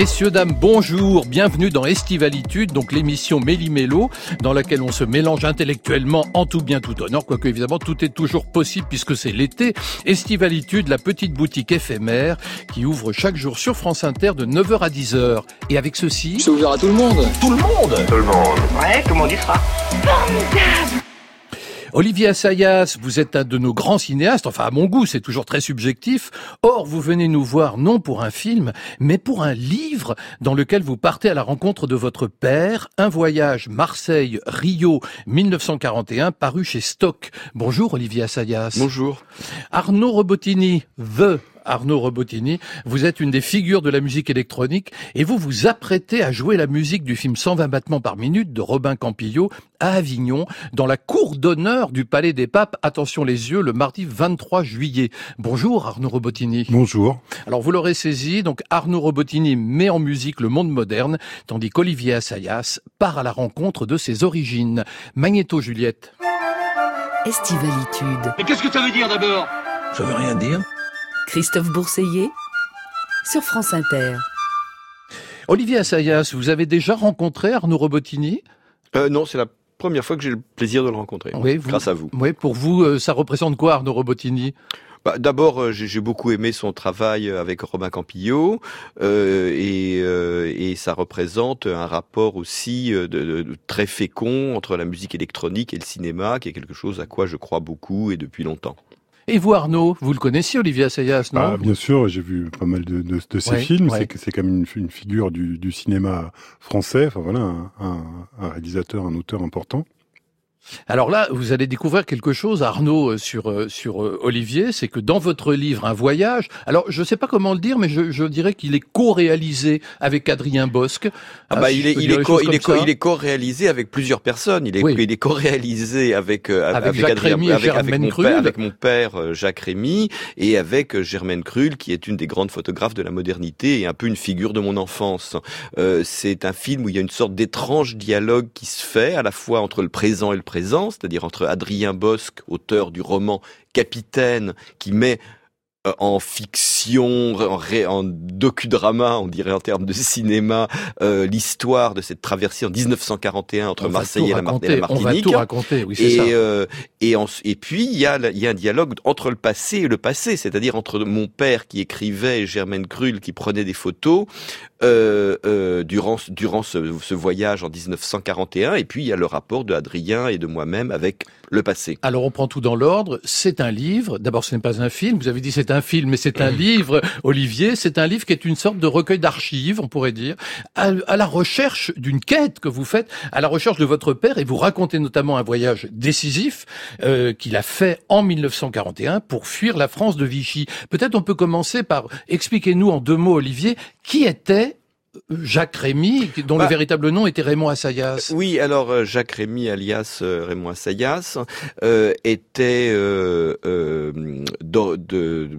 Messieurs, dames, bonjour, bienvenue dans Estivalitude, donc l'émission Méli-Mélo, dans laquelle on se mélange intellectuellement en tout bien tout honneur, quoique évidemment tout est toujours possible puisque c'est l'été. Estivalitude, la petite boutique éphémère qui ouvre chaque jour sur France Inter de 9h à 10h. Et avec ceci... C'est ouvert à tout le monde Tout le monde Tout le monde. Ouais, tout le monde y sera. Formidable Olivier Assayas, vous êtes un de nos grands cinéastes, enfin à mon goût, c'est toujours très subjectif. Or, vous venez nous voir non pour un film, mais pour un livre dans lequel vous partez à la rencontre de votre père, Un voyage Marseille-Rio 1941, paru chez Stock. Bonjour Olivier Assayas. Bonjour. Arnaud Robotini, The Arnaud Robotini, vous êtes une des figures de la musique électronique et vous vous apprêtez à jouer la musique du film 120 battements par minute de Robin Campillo à Avignon, dans la cour d'honneur du Palais des Papes. Attention les yeux, le mardi 23 juillet. Bonjour Arnaud Robotini. Bonjour. Alors vous l'aurez saisi, donc Arnaud Robotini met en musique le monde moderne, tandis qu'Olivier Assayas part à la rencontre de ses origines. Magnéto Juliette. Estivalitude. Mais qu'est-ce que ça veut dire d'abord? Ça veut rien dire. Christophe Bourseiller sur France Inter. Olivier Assayas, vous avez déjà rencontré Arnaud Robotini? Euh, Non, c'est la première fois que j'ai le plaisir de le rencontrer. Oui, vous- Grâce à vous. Oui, pour vous, euh, ça représente quoi Arnaud Robotini? Bah, D'abord, euh, j'ai beaucoup aimé son travail avec Robin Campillo euh, et, euh, et ça représente un rapport aussi de, de- de très fécond entre la musique électronique et le cinéma, qui est quelque chose à quoi je crois beaucoup et depuis longtemps. Et vous Arnaud, vous le connaissiez Olivier Assayas, non Ah, bien sûr, j'ai vu pas mal de, de, de ses Ouais, films. ouais. C'est quand même une, une figure du, du cinéma français. Enfin voilà, un, un, un réalisateur, un auteur important. Alors là, vous allez découvrir quelque chose, Arnaud, euh, sur euh, sur euh, Olivier, c'est que dans votre livre Un voyage, alors je ne sais pas comment le dire, mais je, je dirais qu'il est co-réalisé avec Adrien Bosque. Ah Ah, bah, il est, il est, co, il est, comme co, ça. il est co-réalisé avec plusieurs personnes. Il est, Oui. il est co-réalisé avec, euh, Avec avec, Jacques Adrien- Rémy et avec, mon père, avec mon père Jacques Rémy et avec Germaine Krull, qui est une des grandes photographes de la modernité et un peu une figure de mon enfance. Euh, c'est un film où il y a une sorte d'étrange dialogue qui se fait à la fois entre le présent et le présent, c'est-à-dire entre Adrien Bosque, auteur du roman Capitaine, qui met euh, en fiction, en, ré- en docudrama, on dirait en termes de cinéma, euh, l'histoire de cette traversée en 1941 entre On Marseille et la, Mar- et raconter, la On va Martinique. tout raconter, oui, ça. Euh, et, en- et puis il y, a, il y a un dialogue entre le passé et le passé, c'est-à-dire entre mon père qui écrivait et Germaine Krull qui prenait des photos euh, euh, durant, durant ce, ce voyage en 1941, et puis il y a le rapport de Adrien et de moi-même avec le passé. Alors on prend tout dans l'ordre. C'est un livre. D'abord, ce n'est pas un film. Vous avez dit c'est un film, mais c'est un livre. Olivier, c'est un livre qui est une sorte de recueil d'archives, on pourrait dire, à, à la recherche d'une quête que vous faites, à la recherche de votre père, et vous racontez notamment un voyage décisif euh, qu'il a fait en 1941 pour fuir la France de Vichy. Peut-être on peut commencer par expliquez-nous en deux mots, Olivier, qui était Jacques Rémy, dont Bah, le véritable nom était Raymond Assayas. Oui, alors euh, Jacques Rémy, alias euh, Raymond Assayas, euh, était euh, euh, de, de-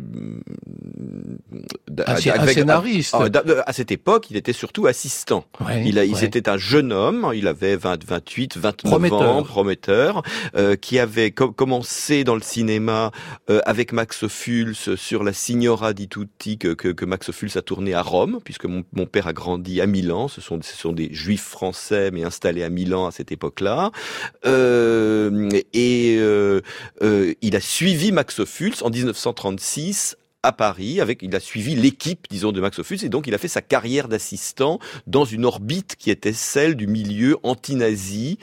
Un, un avec- scénariste. ah, d'a- à cette époque, il était surtout assistant. Ouais, Il, a, il ouais. était un jeune homme, il avait 20, 28, 29 Prometteur. ans, prometteur, euh, qui avait co- commencé dans le cinéma euh, avec Max Ophuls sur la Signora di Tutti que, que, que Max Ophuls a tourné à Rome, puisque mon, mon père a grandi à Milan. Ce sont, des juifs français, mais installés à Milan à cette époque-là. Euh, et euh, euh, il a suivi Max Ophuls en 1936 à Paris, avec, il a suivi l'équipe, disons, de Max Ophuls, et donc il a fait sa carrière d'assistant dans une orbite qui était celle du milieu anti-nazi,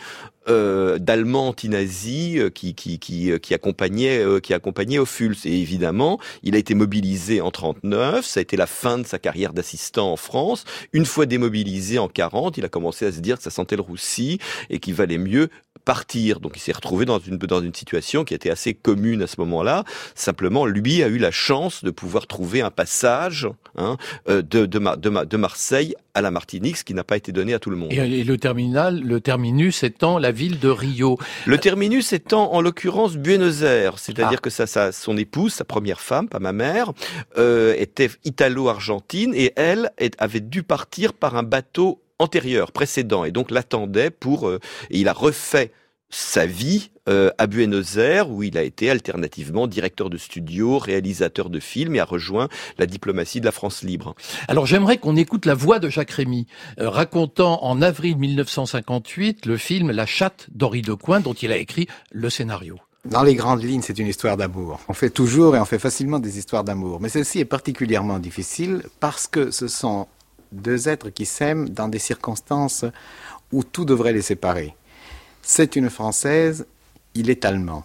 euh, d'Allemands anti-nazis euh, qui, qui, qui, euh, qui accompagnait, euh, qui accompagnait Ophuls. Et évidemment, il a été mobilisé en 39, ça a été la fin de sa carrière d'assistant en France. Une fois démobilisé en 40, il a commencé à se dire que ça sentait le roussi et qu'il valait mieux partir. Donc il s'est retrouvé dans une, dans une situation qui était assez commune à ce moment-là. Simplement, lui a eu la chance de pouvoir trouver un passage hein, euh, de, de, de, de Marseille à la Martinique, ce qui n'a pas été donné à tout le monde. Et, le terminal, le terminus étant la ville de Rio. Le terminus étant en l'occurrence Buenos Aires, c'est-à-dire Ah. que ça, ça, son épouse, sa première femme, pas ma mère, euh, était italo-argentine et elle avait dû partir par un bateau antérieur, précédent, et donc l'attendait pour. euh, et il a refait sa vie euh, à Buenos Aires, où il a été alternativement directeur de studio, réalisateur de films et a rejoint la diplomatie de la France libre. Alors j'aimerais qu'on écoute la voix de Jacques Rémy, euh, racontant en avril 1958 le film La chatte d'Henri Decoing, dont il a écrit le scénario. Dans les grandes lignes, c'est une histoire d'amour. On fait toujours et on fait facilement des histoires d'amour. Mais celle-ci est particulièrement difficile parce que ce sont deux êtres qui s'aiment dans des circonstances où tout devrait les séparer. C'est une Française, il est allemand.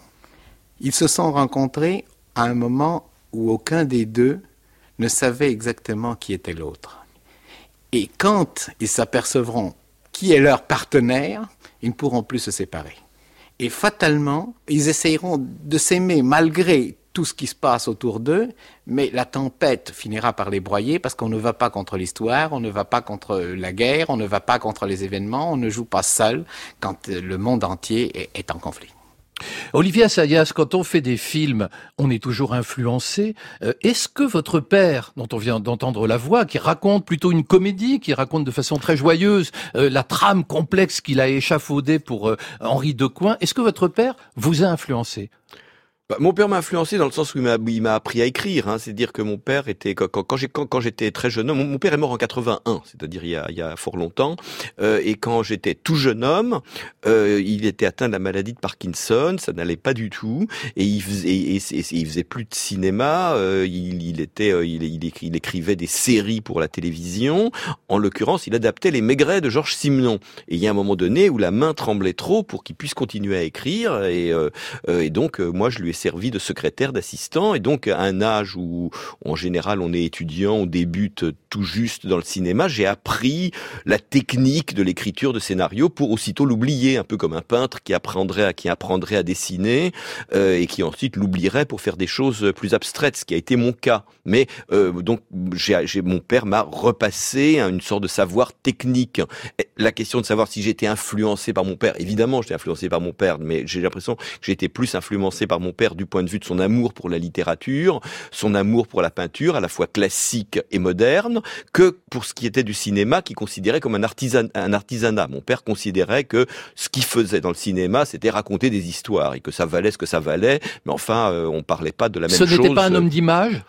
Ils se sont rencontrés à un moment où aucun des deux ne savait exactement qui était l'autre. Et quand ils s'apercevront qui est leur partenaire, ils ne pourront plus se séparer. Et fatalement, ils essayeront de s'aimer malgré tout ce qui se passe autour d'eux, mais la tempête finira par les broyer parce qu'on ne va pas contre l'histoire, on ne va pas contre la guerre, on ne va pas contre les événements, on ne joue pas seul quand le monde entier est, en conflit. Olivier Assayas, quand on fait des films, on est toujours influencé. Euh, est-ce que votre père, dont on vient d'entendre la voix, qui raconte plutôt une comédie, qui raconte de façon très joyeuse euh, la trame complexe qu'il a échafaudée pour euh, Henri Decoing, est-ce que votre père vous a influencé? Bah, mon père m'a influencé dans le sens où il m'a appris à écrire. Hein. C'est-à-dire que mon père était quand, quand, quand j'étais très jeune homme. Mon, père est mort en 81, c'est-à-dire il y a, il y a fort longtemps. Euh, et quand j'étais tout jeune homme, euh, il était atteint de la maladie de Parkinson. Ça n'allait pas du tout. Et il faisait, et, il faisait plus de cinéma. Euh, il, il, était, euh, il, il, écrivait des séries pour la télévision. En l'occurrence, il adaptait les Maigret de Georges Simenon. Et il y a un moment donné où la main tremblait trop pour qu'il puisse continuer à écrire. Et, euh, et donc moi, je lui ai servi de secrétaire, d'assistant, et donc à un âge où en général on est étudiant, on débute tout juste dans le cinéma, j'ai appris la technique de l'écriture de scénario pour aussitôt l'oublier, un peu comme un peintre qui apprendrait à, qui apprendrait à dessiner euh, et qui ensuite l'oublierait pour faire des choses plus abstraites, ce qui a été mon cas. Mais euh, donc j'ai, mon père m'a repassé une sorte de savoir technique. La question de savoir si j'étais influencé par mon père, évidemment j'étais influencé par mon père, mais j'ai l'impression que été plus influencé par mon père du point de vue de son amour pour la littérature, son amour pour la peinture, à la fois classique et moderne, que pour ce qui était du cinéma, qui considérait comme un, artisan, un artisanat. Mon père considérait que ce qu'il faisait dans le cinéma, c'était raconter des histoires et que ça valait ce que ça valait, mais enfin, euh, on parlait pas de la même chose. Ce n'était pas un homme d'image?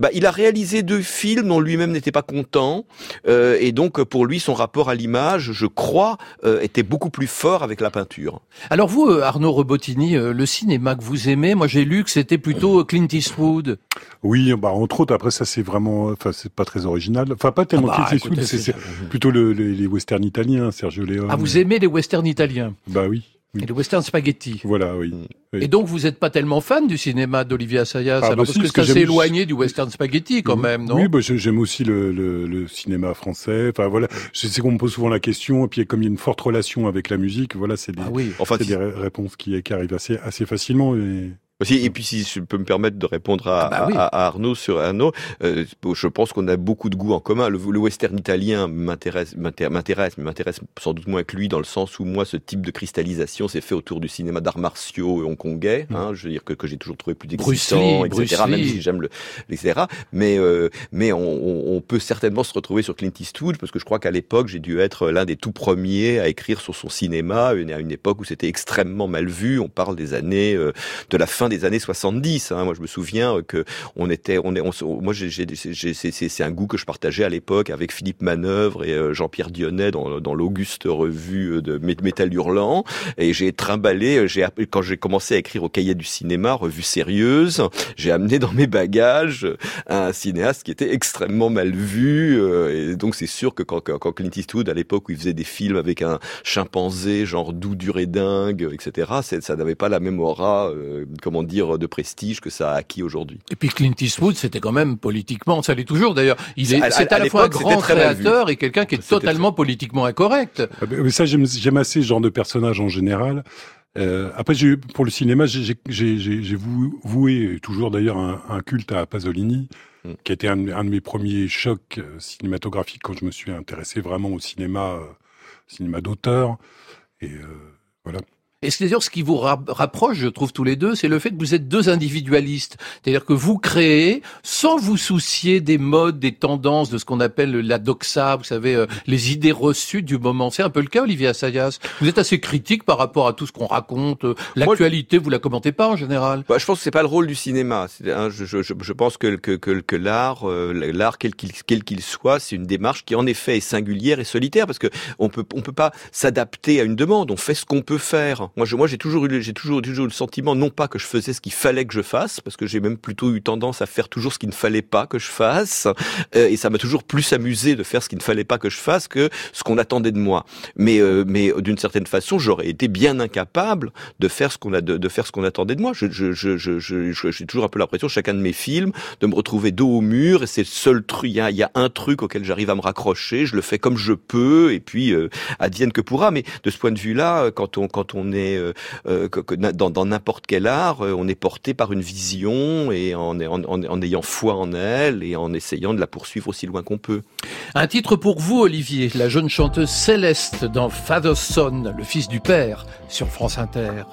Bah, il a réalisé deux films dont lui-même n'était pas content, euh, et donc pour lui, son rapport à l'image, je crois, euh, était beaucoup plus fort avec la peinture. Alors vous, euh, Arnaud Robotini, euh, le cinéma que vous aimez, moi j'ai lu que c'était plutôt Clint Eastwood. Oui, bah entre autres. Après ça, c'est vraiment, enfin c'est pas très original. Enfin pas tellement ah bah, Clint Eastwood, c'est plutôt le, les westerns italiens, Sergio Leone. Ah vous aimez les westerns italiens? Bah oui. Et le western spaghetti. Voilà, oui. Et donc vous n'êtes pas tellement fan du cinéma d'Olivier Assayas, ah, bah parce que ça s'est éloigné du western spaghetti quand même, non Oui, bah, j'aime aussi le, le, le, cinéma français. Enfin voilà, c'est qu'on me pose souvent la question, et puis comme il y a une forte relation avec la musique, voilà, c'est des, ah oui. enfin, des réponses qui, qui arrivent assez, assez facilement. Et et puis si je peux me permettre de répondre à, ah bah à, Arnaud sur Arnaud, euh, je pense qu'on a beaucoup de goûts en commun. Le, western italien m'intéresse, m'intéresse, mais m'intéresse sans doute moins que lui dans le sens où moi ce type de cristallisation s'est fait autour du cinéma d'arts martiaux hongkongais. Mm. Hein, je veux dire que, que j'ai toujours trouvé plus excitant, etc. Même si j'aime le, etc. Mais euh, mais on, on, peut certainement se retrouver sur Clint Eastwood parce que je crois qu'à l'époque j'ai dû être l'un des tout premiers à écrire sur son cinéma à une époque où c'était extrêmement mal vu. On parle des années euh, de la fin des années 70. Hein. Moi, je me souviens que on était, on est, on, moi, c'est un goût que je partageais à l'époque avec Philippe Manœuvre et euh, Jean-Pierre Dionnet dans, dans l'auguste revue euh, de Métal Hurlant. Et j'ai trimballé, euh, quand j'ai commencé à écrire au Cahier du cinéma, revue sérieuse, j'ai amené dans mes bagages un cinéaste qui était extrêmement mal vu. Et donc, c'est sûr que quand, quand Clint Eastwood, à l'époque où il faisait des films avec un chimpanzé, genre doux, dur et dingue, etc., ça n'avait pas la même aura, comment dire, de prestige que ça a acquis aujourd'hui. Et puis Clint Eastwood, c'était quand même politiquement, ça l'est toujours d'ailleurs. Il est, c'est à, la fois un grand créateur et quelqu'un qui est totalement politiquement incorrect. Ah mais ça, j'aime assez ce genre de personnage en général. Euh, après, pour le cinéma, j'ai voué toujours d'ailleurs un, culte à Pasolini, mm. qui a été un, de mes premiers chocs euh, cinématographiques quand je me suis intéressé vraiment au cinéma, euh, cinéma d'auteur. Et euh, voilà. Et c'est d'ailleurs ce qui vous rapproche, je trouve tous les deux, c'est le fait que vous êtes deux individualistes. C'est-à-dire que vous créez sans vous soucier des modes, des tendances, de ce qu'on appelle la doxa, vous savez, euh, les idées reçues du moment. C'est un peu le cas, Olivier Assayas. Vous êtes assez critique par rapport à tout ce qu'on raconte. Euh, l'actualité, vous la commentez pas en général? Bah, je pense que c'est pas le rôle du cinéma. Hein, je, je, je, pense que, que, que, que l'art, euh, l'art quel qu'il quel qu'il soit, c'est une démarche qui en effet est singulière et solitaire parce que on peut on peut pas s'adapter à une demande. On fait ce qu'on peut faire. Moi, je, moi, j'ai toujours eu, j'ai toujours, toujours eu le sentiment, non pas que je faisais ce qu'il fallait que je fasse, parce que j'ai même plutôt eu tendance à faire toujours ce qu'il ne fallait pas que je fasse, euh, et ça m'a toujours plus amusé de faire ce qu'il ne fallait pas que je fasse que ce qu'on attendait de moi. Mais, euh, mais d'une certaine façon, j'aurais été bien incapable de faire ce qu'on a, de, faire ce qu'on attendait de moi. Je, je, je, je, je, j'ai toujours un peu l'impression, chacun de mes films, de me retrouver dos au mur, et c'est le seul truc. Il y a, y a un truc auquel j'arrive à me raccrocher. Je le fais comme je peux, et puis euh, advienne que pourra. Mais de ce point de vue-là, quand on, quand on est euh, euh, dans n'importe quel art, euh, on est porté par une vision et en, en, ayant foi en elle et en essayant de la poursuivre aussi loin qu'on peut. Un titre pour vous, Olivier, la jeune chanteuse Céleste dans Father's Son, le fils du père, sur France Inter.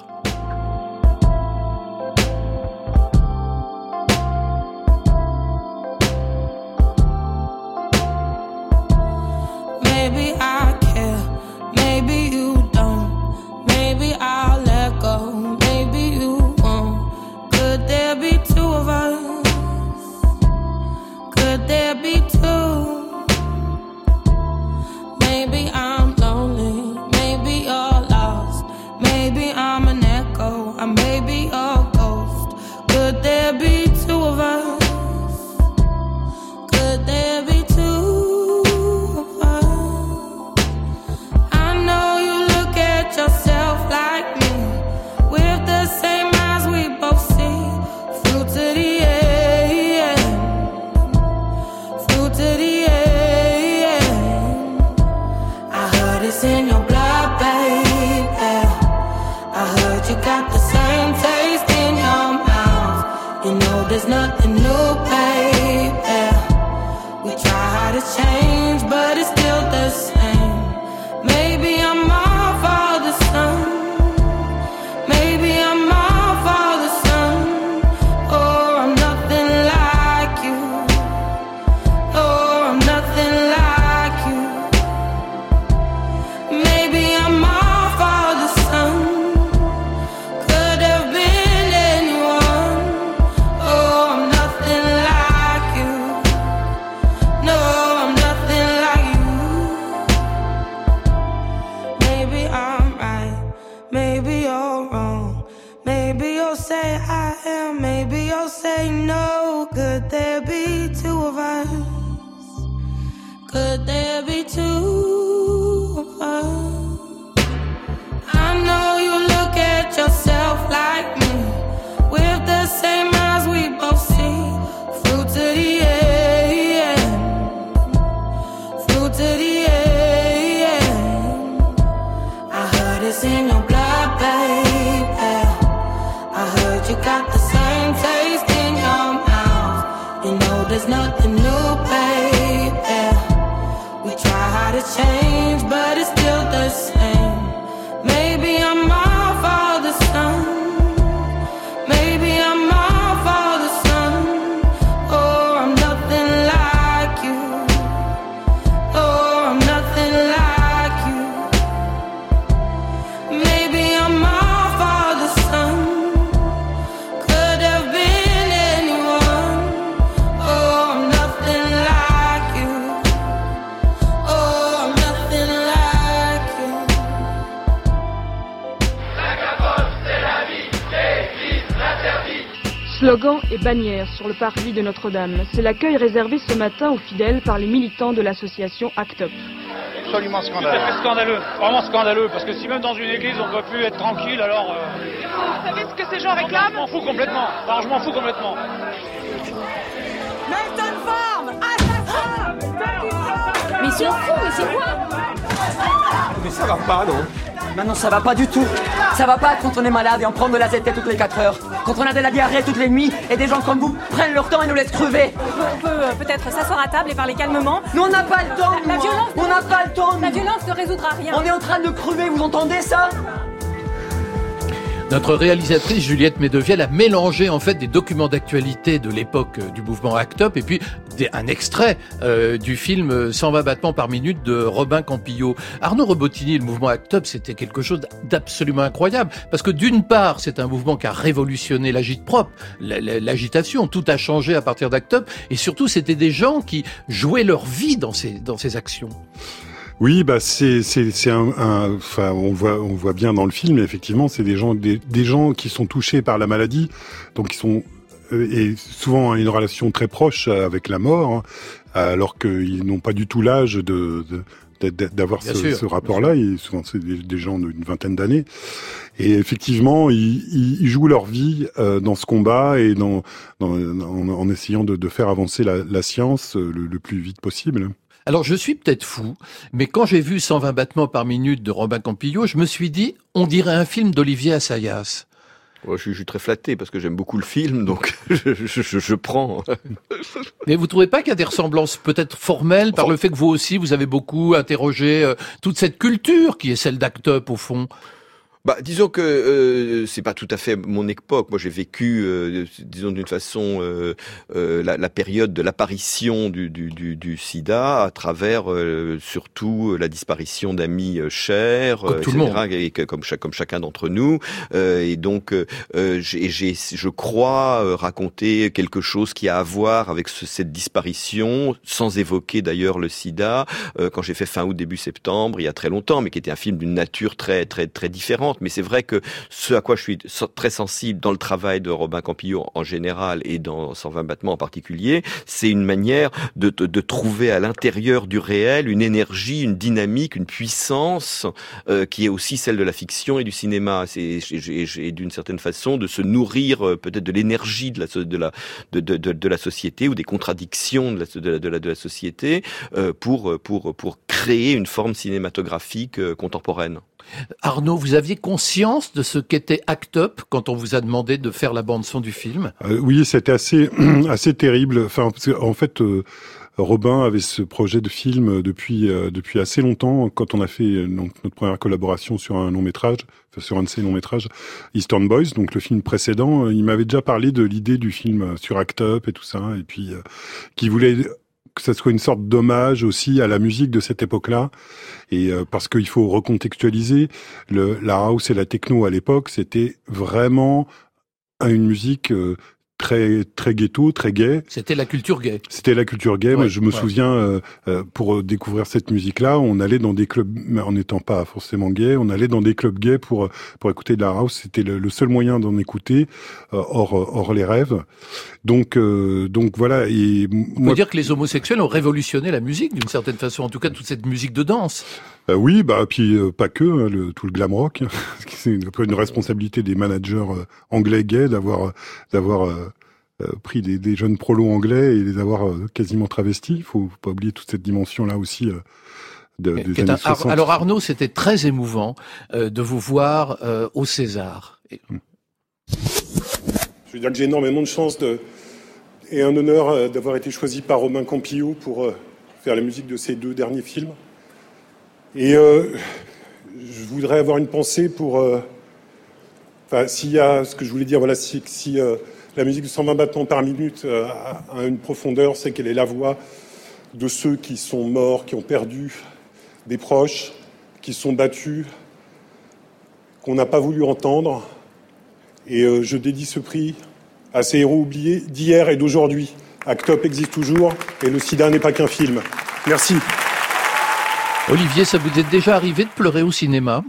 Slogan et bannière sur le parvis de Notre-Dame. C'est l'accueil réservé ce matin aux fidèles par les militants de l'association ACT UP. Absolument scandaleux. C'est scandaleux, vraiment scandaleux, parce que si même dans une église on ne peut plus être tranquille, alors... Euh... Vous savez ce que ces gens réclament? Je m'en fous complètement, alors je m'en fous complètement. Melton Farm Mais c'est fou, mais c'est quoi? Mais ça va pas, non? Maintenant, ça va pas du tout. Ça va pas quand on est malade et on prend de la ZT toutes les 4 heures. Quand on a de la diarrhée toutes les nuits et des gens comme vous prennent leur temps et nous laissent crever. On peut euh, peut-être s'asseoir à table et parler calmement. Mais on n'a pas le temps. La, violence. On n'a pas le temps. La violence ne résoudra rien. On est en train de crever, vous entendez ça? Notre réalisatrice Juliette Medevielle a mélangé en fait des documents d'actualité de l'époque euh, du mouvement Act Up et puis des, un extrait euh, du film 120 battements par minute de Robin Campillo. Arnaud Robotini, le mouvement Act Up, c'était quelque chose d'absolument incroyable parce que d'une part, c'est un mouvement qui a révolutionné l'agite propre, l'agitation, tout a changé à partir d'Act Up et surtout, c'était des gens qui jouaient leur vie dans ces dans ces actions. Oui, bah c'est c'est c'est un, enfin on voit on voit bien dans le film effectivement c'est des gens des, des gens qui sont touchés par la maladie donc ils sont euh, et souvent une relation très proche avec la mort hein, alors qu'ils n'ont pas du tout l'âge de, d'avoir ce, ce rapport-là. Souvent, c'est des, gens d'une vingtaine d'années. Et effectivement, ils, ils, jouent leur vie euh, dans ce combat et dans, dans en, en, essayant de, de, faire avancer la, la science le, le, plus vite possible. Alors je suis peut-être fou, mais quand j'ai vu 120 battements par minute de Robin Campillo, je me suis dit, on dirait un film d'Olivier Assayas. Je, suis, très flatté parce que j'aime beaucoup le film, donc je, je, je prends. Mais vous trouvez pas qu'il y a des ressemblances peut-être formelles par le fait que vous aussi vous avez beaucoup interrogé euh, toute cette culture qui est celle d'Act Up au fond? Bah, disons que euh, c'est pas tout à fait mon époque. Moi, j'ai vécu, euh, disons d'une façon, euh, euh, la, la, période de l'apparition du, du, du, du, SIDA à travers euh, surtout la disparition d'amis chers, comme etc., et que, comme, comme chacun d'entre nous. et donc, j'ai, je crois raconter quelque chose qui a à voir avec ce, cette disparition, sans évoquer d'ailleurs le SIDA, quand j'ai fait fin août début septembre, il y a très longtemps, mais qui était un film d'une nature très très très différente mais c'est vrai que ce à quoi je suis très sensible dans le travail de Robin Campillo en général et dans 120 battements en particulier, c'est une manière de, trouver à l'intérieur du réel une énergie, une dynamique, une puissance euh, qui est aussi celle de la fiction et du cinéma. C'est d'une certaine façon de se nourrir euh, peut-être de l'énergie de la, société ou des contradictions de la, société euh, pour, créer une forme cinématographique contemporaine. Arnaud, vous aviez conscience de ce qu'était Act Up quand on vous a demandé de faire la bande son du film? Euh, Oui, c'était assez assez terrible. Enfin, en fait. Euh, Robin avait ce projet de film depuis euh, depuis assez longtemps. Quand on a fait euh, donc, notre première collaboration sur un long métrage, enfin, sur un de ses longs métrages, Eastern Boys, donc le film précédent, euh, il m'avait déjà parlé de l'idée du film sur Act Up et tout ça, et puis qui voulait que ça soit une sorte d'hommage aussi à la musique de cette époque-là. Et euh, parce qu'il faut recontextualiser, le, la house et la techno à l'époque, c'était vraiment une musique euh, très très ghetto, très gay. C'était la culture gay. C'était la culture gay. Ouais, je me ouais. souviens, euh, euh, pour découvrir cette musique-là, on allait dans des clubs, mais en n'étant pas forcément gay, on allait dans des clubs gays pour pour écouter de la house. C'était le, le, seul moyen d'en écouter euh, hors hors les rêves. Donc euh, donc voilà. Et on peut dire que les homosexuels ont révolutionné la musique d'une certaine façon, en tout cas toute cette musique de danse. Euh, oui, bah puis euh, pas que hein, le, tout le glam rock. C'est une, une responsabilité des managers euh, anglais gays d'avoir d'avoir pris des, des, jeunes prolos anglais et les avoir quasiment travestis. Il faut, faut pas oublier toute cette dimension là aussi. De, des années un, 60. Alors Arnaud, c'était très émouvant de vous voir au César. Et... Hmm. Je veux dire que j'ai énormément de chance de, et un honneur d'avoir été choisi par Romain Campillo pour faire la musique de ces deux derniers films. Et euh, je voudrais avoir une pensée pour. Euh, enfin, s'il y a ce que je voulais dire, voilà, si, si euh, la musique de 120 battements par minute a, une profondeur, c'est qu'elle est la voix de ceux qui sont morts, qui ont perdu des proches, qui sont battus, qu'on n'a pas voulu entendre. Et je dédie ce prix à ces héros oubliés d'hier et d'aujourd'hui. Act Up existe toujours et le sida n'est pas qu'un film. Merci. Olivier, ça vous est déjà arrivé de pleurer au cinéma?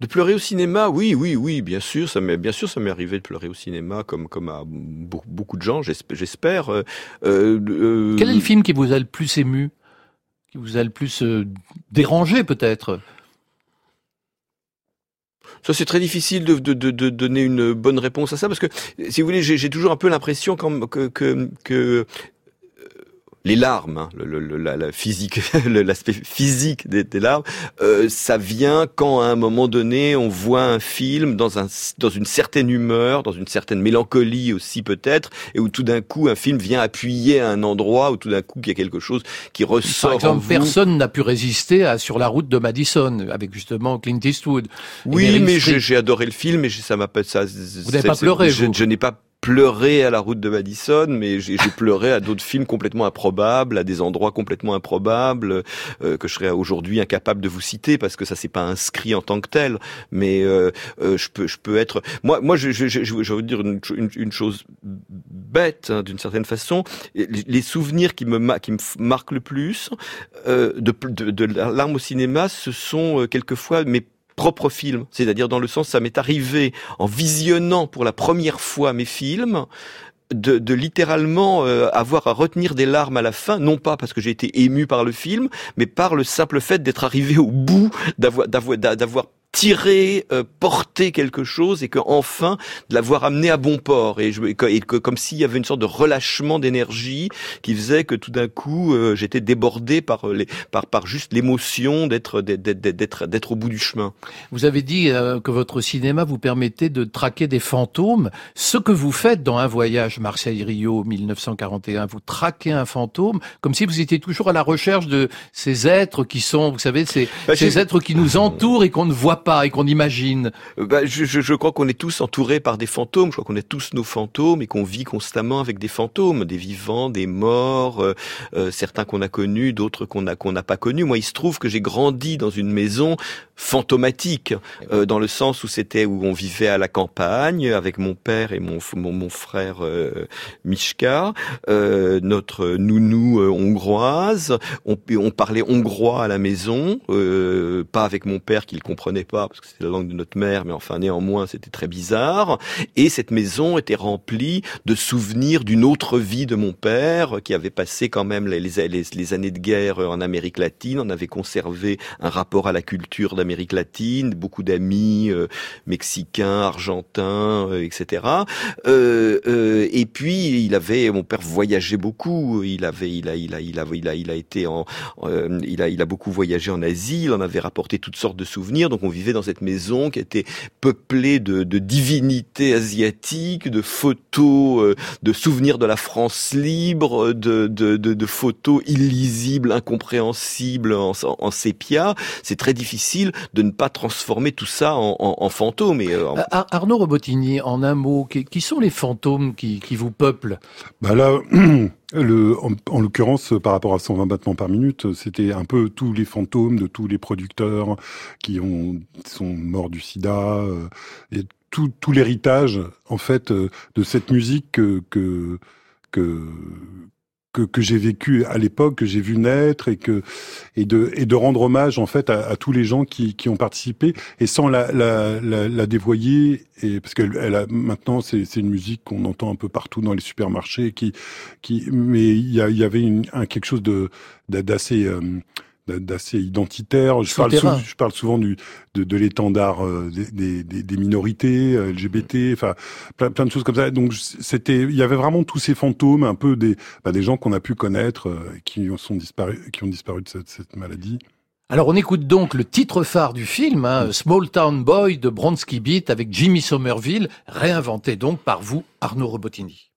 De pleurer au cinéma, oui, oui, oui, bien sûr, ça m'est bien sûr, ça m'est arrivé de pleurer au cinéma, comme comme à beaucoup de gens, j'espère. Euh, euh, Quel est le film qui vous a le plus ému, qui vous a le plus euh, dérangé, peut-être? Ça, c'est très difficile de, de, de, de, donner une bonne réponse à ça parce que, si vous voulez, j'ai toujours un peu l'impression que, que, que les larmes, hein, le, le, la, la, physique, l'aspect physique des, des larmes, euh, ça vient quand à un moment donné on voit un film dans un dans une certaine humeur, dans une certaine mélancolie aussi peut-être, et où tout d'un coup un film vient appuyer à un endroit où tout d'un coup il y a quelque chose qui ressort. Par exemple, personne n'a pu résister à Sur la route de Madison avec justement Clint Eastwood. Oui, mais j'ai adoré le film et ça m'a pas ça. Vous n'avez pas pleuré. Je, je n'ai pas pleuré à la route de Madison, mais j'ai pleuré à d'autres films complètement improbables, à des endroits complètement improbables euh, que je serais aujourd'hui incapable de vous citer parce que ça s'est pas inscrit en tant que tel. Mais euh, euh, je peux, je peux être. Moi, moi, je, je, je, je veux dire une, une, chose bête hein, d'une certaine façon. Les, souvenirs qui me qui me marquent le plus euh, de, de, de l'arme au cinéma, ce sont quelquefois mes propre film, c'est-à-dire dans le sens ça m'est arrivé en visionnant pour la première fois mes films de, de, littéralement euh, avoir à retenir des larmes à la fin, non pas parce que j'ai été ému par le film, mais par le simple fait d'être arrivé au bout, d'avoir d'avoir tirer, euh, porter quelque chose et que enfin de l'avoir amené à bon port et, je, et que, comme s'il y avait une sorte de relâchement d'énergie qui faisait que tout d'un coup euh, j'étais débordé par les par par juste l'émotion d'être d'être d'être au bout du chemin. Vous avez dit euh, que votre cinéma vous permettait de traquer des fantômes, ce que vous faites dans un voyage Marseille-Rio 1941, vous traquez un fantôme comme si vous étiez toujours à la recherche de ces êtres qui sont, vous savez, ces, bah, ces êtres qui nous entourent et qu'on ne voit pas et qu'on imagine bah, je, je, je, crois qu'on est tous entourés par des fantômes. Je crois qu'on est tous nos fantômes et qu'on vit constamment avec des fantômes, des vivants, des morts, euh, euh, certains qu'on a connus, d'autres qu'on a qu'on n'a pas connus. Moi, il se trouve que j'ai grandi dans une maison fantomatique, euh, dans le sens où c'était où on vivait à la campagne avec mon père et mon mon, mon frère euh, Mishka, euh, notre nounou hongroise. On, on parlait hongrois à la maison, pas avec mon père qui le comprenait pas parce que c'était la langue de notre mère, mais enfin néanmoins c'était très bizarre. Et cette maison était remplie de souvenirs d'une autre vie de mon père qui avait passé quand même les, années de guerre en Amérique latine. On avait conservé un rapport à la culture d'Amérique Amérique latine, beaucoup d'amis euh, mexicains, argentins, euh, etc. Euh, euh, et puis il avait, mon père voyageait beaucoup. Il avait, il a, il a, il a, il a, il a été en, il a, il a beaucoup voyagé en Asie. Il en avait rapporté toutes sortes de souvenirs. Donc on vivait dans cette maison qui était peuplée de, de divinités asiatiques, de photos, de souvenirs de la France libre, de, de, de, de photos illisibles, incompréhensibles en, en sépia. C'est très difficile de ne pas transformer tout ça en, en, en fantôme. Et, en... Arnaud Robotini, en un mot, qui, qui sont les fantômes qui, qui vous peuplent? Bah là, le, en, en l'occurrence, par rapport à 120 battements par minute, c'était un peu tous les fantômes de tous les producteurs qui ont sont morts du sida euh, et tout, tout l'héritage en fait euh, de cette musique que, que que, que, que j'ai vécu à l'époque, que j'ai vu naître et que et de et de rendre hommage en fait à, à tous les gens qui, qui ont participé. Et sans la la, la, la dévoyer et parce qu'elle elle a maintenant c'est c'est une musique qu'on entend un peu partout dans les supermarchés qui qui mais il y, a, y avait une, un quelque chose de d'assez euh, d'assez identitaire. Je parle, souvent, je parle, souvent du, de, de l'étendard euh, des, des, des, minorités euh, LGBT, enfin plein, plein, de choses comme ça. Donc c'était, il y avait vraiment tous ces fantômes, un peu des, bah, des gens qu'on a pu connaître, euh, qui sont disparus, qui ont disparu de cette, cette, maladie. Alors on écoute donc le titre phare du film, hein, Small Town Boy de Bronski Beat avec Jimmy Somerville, réinventé donc par vous, Arnaud Robotini.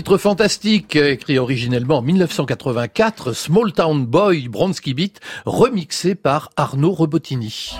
Titre fantastique, écrit originellement en 1984, Small Town Boy Bronski Beat, remixé par Arnaud Robotini.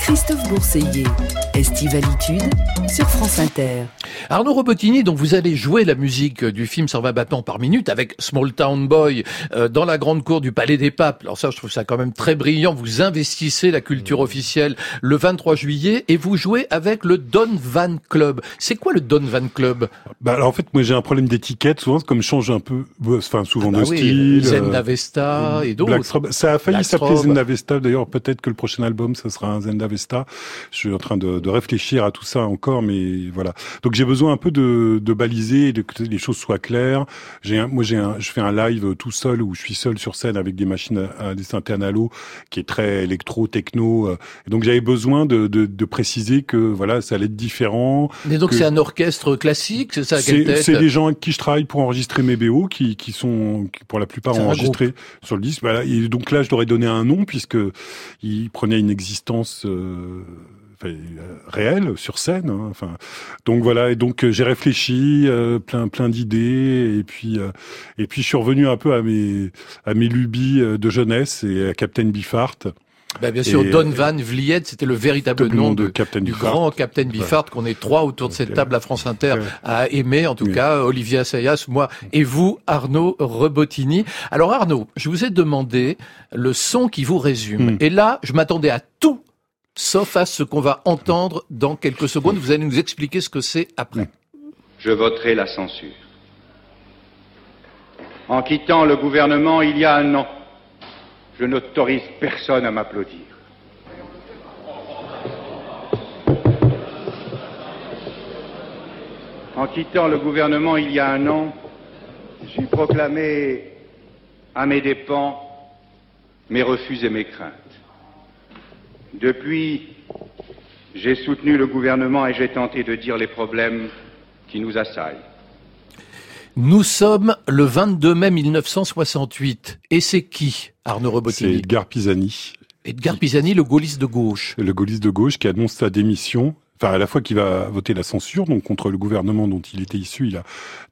Christophe Bourseiller, Estivalitude sur France Inter. Arnaud Robotini, donc vous allez jouer la musique du film 120 battements par minute avec Small Town Boy euh, dans la grande cour du Palais des Papes. Alors ça, je trouve ça quand même très brillant. Vous investissez la culture Mmh. officielle le 23 juillet et vous jouez avec le Don Van Club. C'est quoi le Don Van Club? Bah, alors en fait, moi j'ai un problème d'étiquette. Souvent, comme je change un peu, bah, enfin souvent Ah bah de oui, style. Zenda euh, Vesta et d'autres. Ça a failli s'appeler Zenda Vesta. D'ailleurs, peut-être que le prochain album, ça sera un Zenda Vesta. Je suis en train de, de réfléchir à tout ça encore, mais voilà. Donc j'ai besoin un peu de, de baliser, et de que les choses soient claires. J'ai un, moi j'ai un, je fais un live tout seul où je suis seul sur scène avec des machines à, à des synthés analo qui est très électro, techno. euh. Et donc j'avais besoin de, de, de préciser que voilà, ça allait être différent. Et donc c'est un orchestre classique, c'est ça C'est des gens avec qui je travaille pour enregistrer mes BO, qui, qui sont, qui pour la plupart C'est ont un enregistré sur le disque. Voilà. Et donc là, je leur ai donné un nom puisque ils prenaient une existence euh, euh, réelle sur scène. hein. Enfin, donc voilà. Et donc euh, j'ai réfléchi, euh, plein, plein d'idées, et puis, euh, et puis je suis revenu un peu à mes, à mes lubies de jeunesse et à Captain Biffart. Bah, bien sûr, Et- Don Van Vliet, c'était le véritable le nom de, de Captain du grand Captain Biffart qu'on est trois autour de cette table à France Inter Ouais. à aimer, en tout Oui. cas, Olivier Assayas, moi et vous, Arnaud Rebotini. Alors Arnaud, je vous ai demandé le son qui vous résume. Hmm. Et là, je m'attendais à tout, sauf à ce qu'on va entendre dans quelques secondes. Vous allez nous expliquer ce que c'est après. Je voterai la censure. En quittant le gouvernement il y a un an, je n'autorise personne à m'applaudir. En quittant le gouvernement il y a un an, j'ai proclamé à mes dépens mes refus et mes craintes. Depuis, j'ai soutenu le gouvernement et j'ai tenté de dire les problèmes qui nous assaillent. Nous sommes le 22 mai 1968. Et c'est qui, Arnaud C'est Rebotini Edgar Pisani. Edgar Pisani, le gaulliste de gauche. le gaulliste de gauche qui annonce sa démission. Enfin, à la fois qu'il va voter la censure, donc contre le gouvernement dont il était issu, il a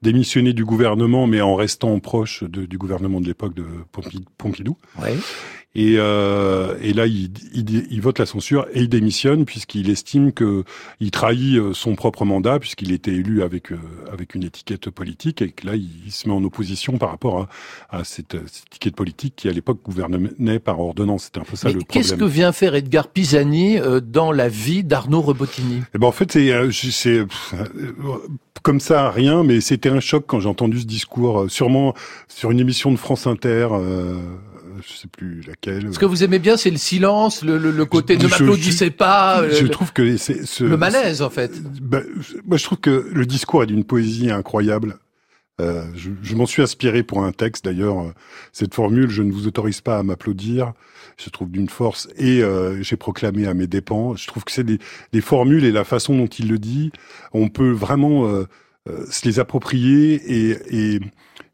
démissionné du gouvernement, mais en restant proche de- du gouvernement de l'époque de Pompi- Pompidou. Ouais. Et, euh, et là, il, il, il vote la censure et il démissionne puisqu'il estime que il trahit euh, son propre mandat puisqu'il était élu avec euh, avec une étiquette politique et que là, il, il se met en opposition par rapport à, à cette, cette étiquette politique qui à l'époque gouvernait par ordonnance. C'était un peu ça Mais le qu'est-ce que vient faire Edgar Pisani euh, dans la vie d'Arnaud Rebotini Eh ben en fait c'est euh, euh, comme ça rien mais c'était un choc quand j'ai entendu ce discours euh, sûrement sur une émission de France Inter euh, je sais plus laquelle Ce que vous aimez bien, c'est le silence, le, le, le côté Je- ne m'applaudissez pas, je le, trouve que c'est ce le malaise en fait. ben, je- moi je trouve que le discours est d'une poésie incroyable. Euh, je, je m'en suis inspiré pour un texte d'ailleurs. Euh, cette formule je ne vous autorise pas à m'applaudir je trouve d'une force et euh, j'ai proclamé à mes dépens. Je trouve que c'est des, des formules et la façon dont il le dit. On peut vraiment euh, euh, se les approprier et, et,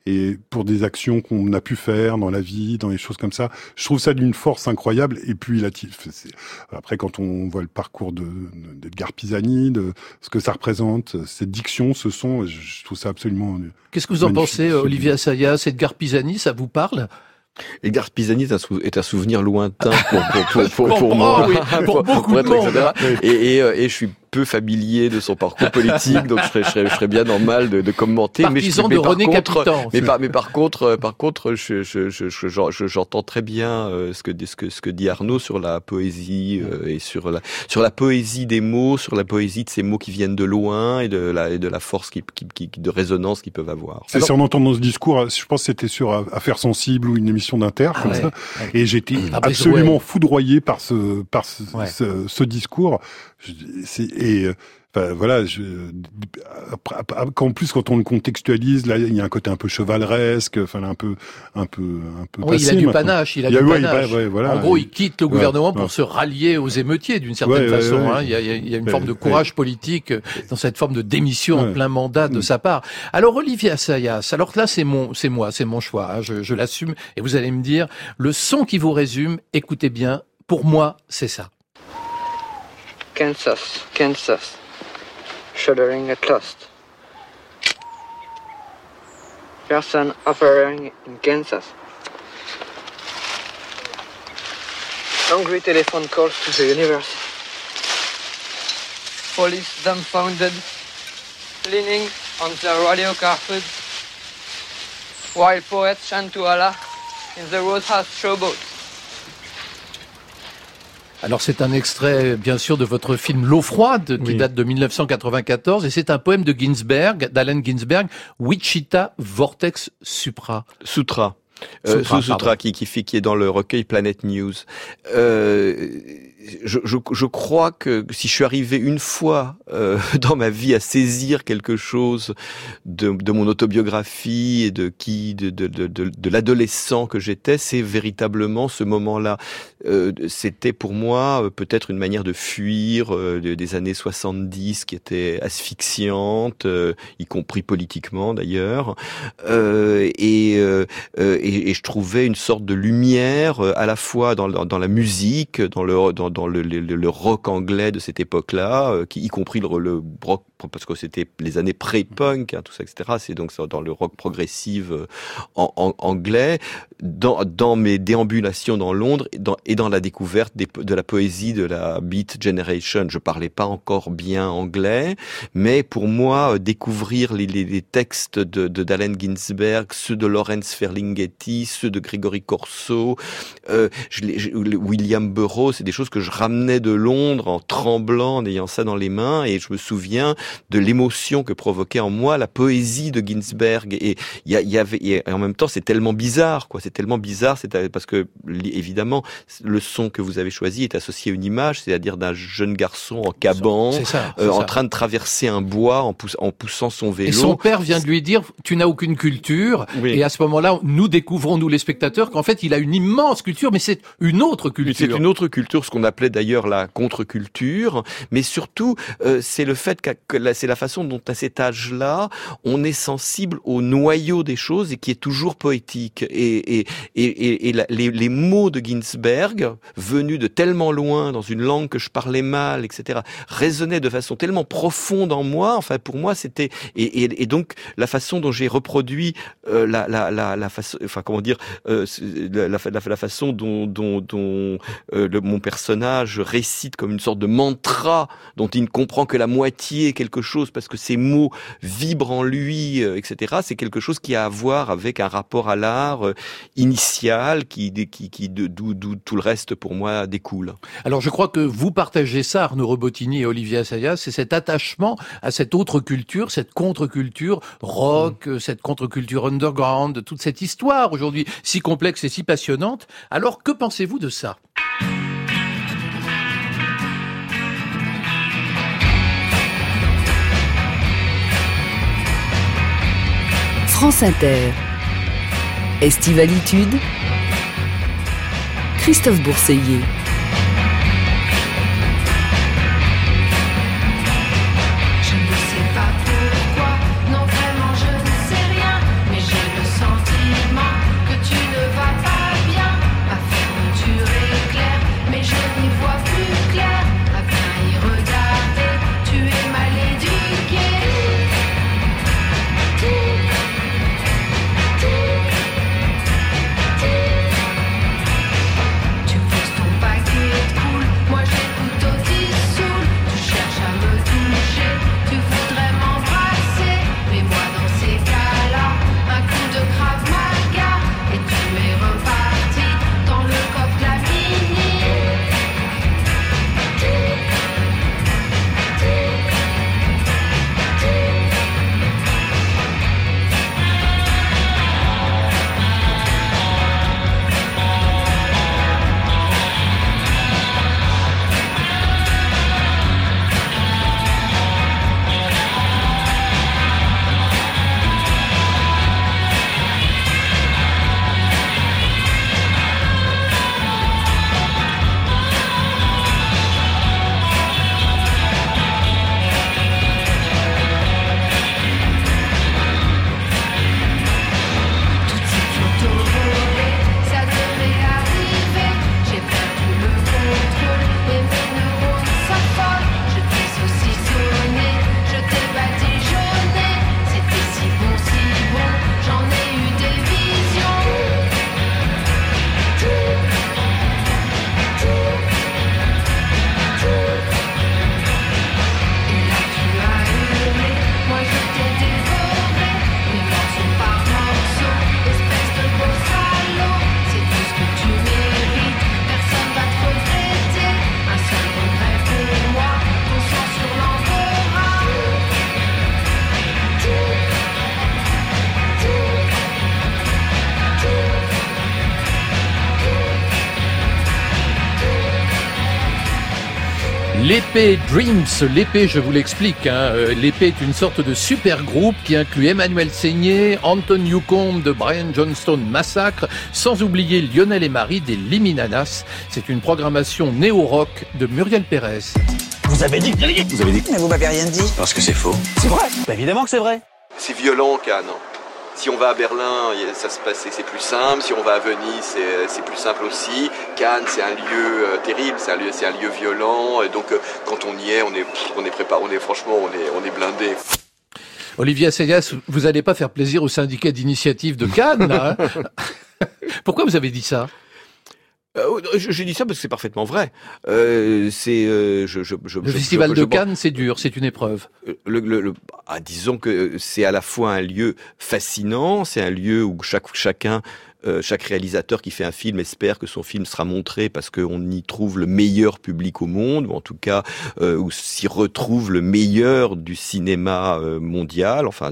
et pour des actions qu'on a pu faire dans la vie, dans les choses comme ça. Je trouve ça d'une force incroyable. Et puis après, quand on voit le parcours de d'Edgar Pisani, de ce que ça représente, cette diction, ce son, je, je trouve ça absolument. Qu'est-ce que vous en pensez. Olivier Assayas, Edgar Pisani, ça vous parle? Edgar Pisani est un, sou- est un souvenir lointain pour, pour, pour, pour, pour comprends, moi. oui, pour beaucoup de monde, etc. Et, et, euh, et je suis peu familier de son parcours politique, donc je serais, je serais, je serais bien normal de, de commenter. mais, je- mais de par René contre, Capitan. mais par, mais par contre, euh, par contre, je, je, je, je- je- je- j'entends très bien euh, ce que ce que ce que dit Arnaud sur la poésie euh, et sur la sur la poésie des mots, sur la poésie de ces mots qui viennent de loin et de la et de la force qui, qui, qui- de résonance qu'ils peuvent avoir. C'est si en entendant ce discours, je pense que c'était sur Affaires sensibles ou une émission d'Inter, Ah comme ouais, ça. ouais. Et j'étais Ah absolument ouais. foudroyé par ce, par ce, Ouais. ce, ce discours. C'est- Et euh, enfin, voilà, je, après- après- qu'en plus quand on le contextualise, là il y a un côté un peu chevaleresque, enfin un peu, un peu, un peu. Oui, il a du maintenant. panache, il a Il y a- du ouais, panache. ouais, ouais, voilà. en gros, il quitte le gouvernement pour se rallier aux émeutiers d'une certaine façon. hein. Il, y a, il y a- une forme de courage politique dans cette forme de démission en plein mandat de Mm. sa part. Alors Olivier Assayas, alors là c'est mon, c'est moi, c'est mon choix, hein, je, je l'assume. Et vous allez me dire, le son qui vous résume, écoutez bien, pour moi c'est ça. Kansas, Kansas, shuddering at last. person operating in Kansas. Angry telephone calls to the university. Police dumbfounded, leaning on their radio carpet, while poets chant to Allah in the roadhouse showboat. Alors c'est un extrait bien sûr de votre film L'eau froide qui date de 1994 et c'est un poème de Ginsberg, d'Allen Ginsberg, Wichita Vortex Supra. Sutra. Euh, Sutra, Sutra qui, qui, qui est dans le recueil Planet News. Euh, je, je, je, crois que si je suis arrivé une fois euh, dans ma vie à saisir quelque chose de, de mon autobiographie et de qui, de, de, de, de l'adolescent que j'étais, c'est véritablement ce moment-là. Euh, C'était pour moi euh, peut-être une manière de fuir euh, des années 70 qui était asphyxiante, euh, y compris politiquement d'ailleurs, et, et, et, je trouvais une sorte de lumière à la fois dans, la musique, dans le dans, le, le, rock anglais de cette époque-là, euh, qui y compris le, le rock parce que c'était les années pré-punk, hein, tout ça, etc. C'est donc dans le rock progressif euh, en, en, anglais, dans, dans mes déambulations dans Londres et dans, et dans la découverte des, de la poésie de la Beat Generation. Je parlais pas encore bien anglais, mais pour moi, euh, découvrir les, les, les textes de, de d'Allen Ginsberg, ceux de Lawrence Ferlinghetti, ceux de Gregory Corso, euh, William Burroughs, c'est des choses que je ramenais de Londres en tremblant, en ayant ça dans les mains, et je me souviens de l'émotion que provoquait en moi la poésie de Ginsberg. Et il y, y, avait, et en même temps, c'est tellement bizarre, quoi. C'est tellement bizarre, c'est parce que évidemment, le son que vous avez choisi est associé à une image, c'est-à-dire d'un jeune garçon en caban, euh, en train de traverser un bois en, en, poussant son vélo. Et son père vient de lui dire, tu n'as aucune culture. Oui. Et à ce moment-là, nous découvrons, nous les spectateurs, qu'en fait, il a une immense culture, mais c'est une autre culture. C'est une autre culture, ce qu'on appelait d'ailleurs la contre-culture. Mais surtout, euh, c'est le fait c'est la façon dont à cet âge-là, on est sensible au noyau des choses et qui est toujours poétique. Et, les, mots de Ginsberg, venus de tellement loin, dans une langue que je parlais mal, etc., résonnaient de façon tellement profonde en moi. Enfin, pour moi, c'était et, donc la façon dont j'ai reproduit euh, la, façon, enfin comment dire, euh, la, façon dont, euh, le, mon personnage récite comme une sorte de mantra dont il ne comprend que la moitié chose parce que ces mots vibrent en lui, euh, etc. C'est quelque chose qui a à voir avec un rapport à l'art euh, initial qui, qui, qui d'où tout le reste pour moi découle. Alors je crois que vous partagez ça, Arnaud Robotini et Olivier Assayas, c'est cet attachement à cette autre culture, cette contre-culture rock, mmh. cette contre-culture underground, toute cette histoire aujourd'hui si complexe et si passionnante. Alors que pensez-vous de ça? France Inter. Estivalitude. Christophe Bourseiller. L'épée Dreams, l'épée, je vous l'explique, hein, euh, l'épée est une sorte de super groupe qui inclut Emmanuel Seigné, Anton Newcombe de Brian Johnston Massacre, sans oublier Lionel et Marie des Liminanas. C'est une programmation néo-rock de Muriel Pérez. Vous avez dit Vous avez dit Mais vous m'avez rien dit. Parce que c'est faux. C'est vrai Bah évidemment que c'est vrai. C'est violent, Cannes. Si on va à Berlin, ça se passe, c'est plus simple. Si on va à Venise, c'est plus simple aussi. Cannes, c'est un lieu euh, terrible, c'est un lieu, c'est un lieu violent. Et donc, euh, quand on y est, on est, on est préparé, on est franchement, on est, on est blindé. Olivier Assayas, vous n'allez pas faire plaisir au syndicat d'initiative de Cannes, là, hein? Pourquoi vous avez dit ça? Euh, J'ai dit ça parce que c'est parfaitement vrai. Euh, c'est euh, je, je, je, le festival de Cannes, c'est dur, c'est une épreuve. Le, le, le ah, disons que c'est à la fois un lieu fascinant, c'est un lieu où chaque chacun euh, chaque réalisateur qui fait un film espère que son film sera montré parce qu'on y trouve le meilleur public au monde, ou en tout cas euh, où s'y retrouve le meilleur du cinéma euh, mondial. Enfin,